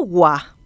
Agua.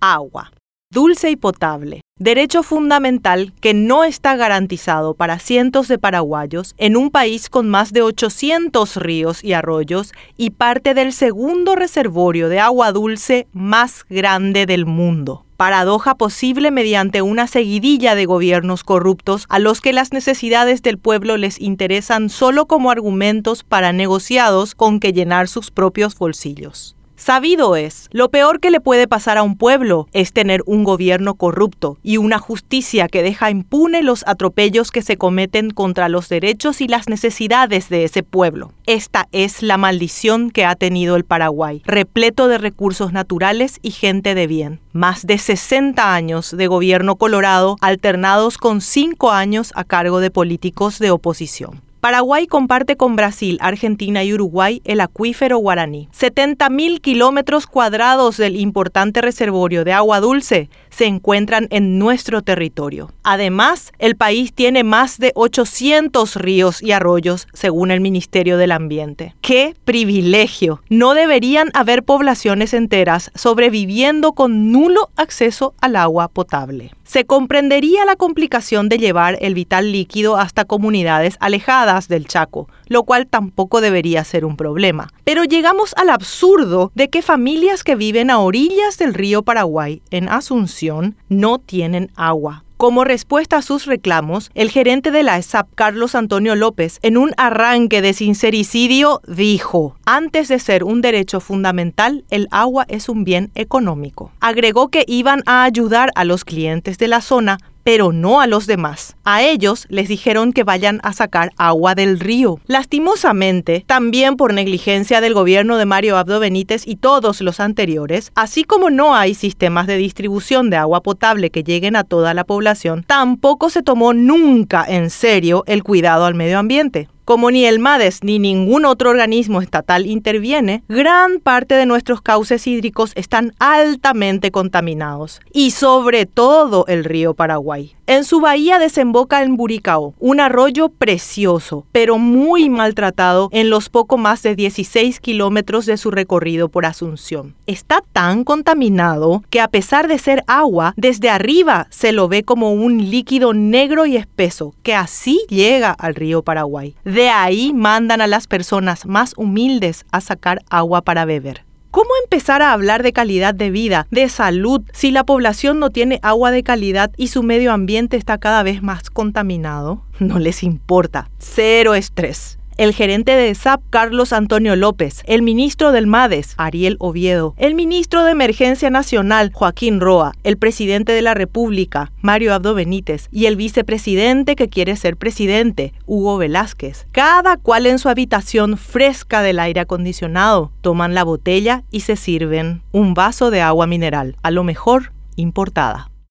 Agua. Dulce y potable. Derecho fundamental que no está garantizado para cientos de paraguayos en un país con más de 800 ríos y arroyos y parte del segundo reservorio de agua dulce más grande del mundo paradoja posible mediante una seguidilla de gobiernos corruptos a los que las necesidades del pueblo les interesan solo como argumentos para negociados con que llenar sus propios bolsillos. Sabido es, lo peor que le puede pasar a un pueblo es tener un gobierno corrupto y una justicia que deja impune los atropellos que se cometen contra los derechos y las necesidades de ese pueblo. Esta es la maldición que ha tenido el Paraguay, repleto de recursos naturales y gente de bien. Más de 60 años de gobierno colorado alternados con 5 años a cargo de políticos de oposición. Paraguay comparte con Brasil, Argentina y Uruguay el acuífero guaraní. 70.000 kilómetros cuadrados del importante reservorio de agua dulce se encuentran en nuestro territorio. Además, el país tiene más de 800 ríos y arroyos, según el Ministerio del Ambiente. ¡Qué privilegio! No deberían haber poblaciones enteras sobreviviendo con nulo acceso al agua potable se comprendería la complicación de llevar el vital líquido hasta comunidades alejadas del Chaco, lo cual tampoco debería ser un problema. Pero llegamos al absurdo de que familias que viven a orillas del río Paraguay, en Asunción, no tienen agua. Como respuesta a sus reclamos, el gerente de la ESAP, Carlos Antonio López, en un arranque de sincericidio, dijo, antes de ser un derecho fundamental, el agua es un bien económico. Agregó que iban a ayudar a los clientes de la zona pero no a los demás. A ellos les dijeron que vayan a sacar agua del río. Lastimosamente, también por negligencia del gobierno de Mario Abdo Benítez y todos los anteriores, así como no hay sistemas de distribución de agua potable que lleguen a toda la población, tampoco se tomó nunca en serio el cuidado al medio ambiente. Como ni el MADES ni ningún otro organismo estatal interviene, gran parte de nuestros cauces hídricos están altamente contaminados, y sobre todo el río Paraguay. En su bahía desemboca en Buricao, un arroyo precioso, pero muy maltratado en los poco más de 16 kilómetros de su recorrido por Asunción. Está tan contaminado que a pesar de ser agua, desde arriba se lo ve como un líquido negro y espeso que así llega al río Paraguay. De ahí mandan a las personas más humildes a sacar agua para beber. ¿Cómo empezar a hablar de calidad de vida, de salud, si la población no tiene agua de calidad y su medio ambiente está cada vez más contaminado? No les importa. Cero estrés el gerente de SAP Carlos Antonio López, el ministro del MADES Ariel Oviedo, el ministro de Emergencia Nacional Joaquín Roa, el presidente de la República Mario Abdo Benítez y el vicepresidente que quiere ser presidente Hugo Velázquez. Cada cual en su habitación fresca del aire acondicionado toman la botella y se sirven un vaso de agua mineral, a lo mejor importada.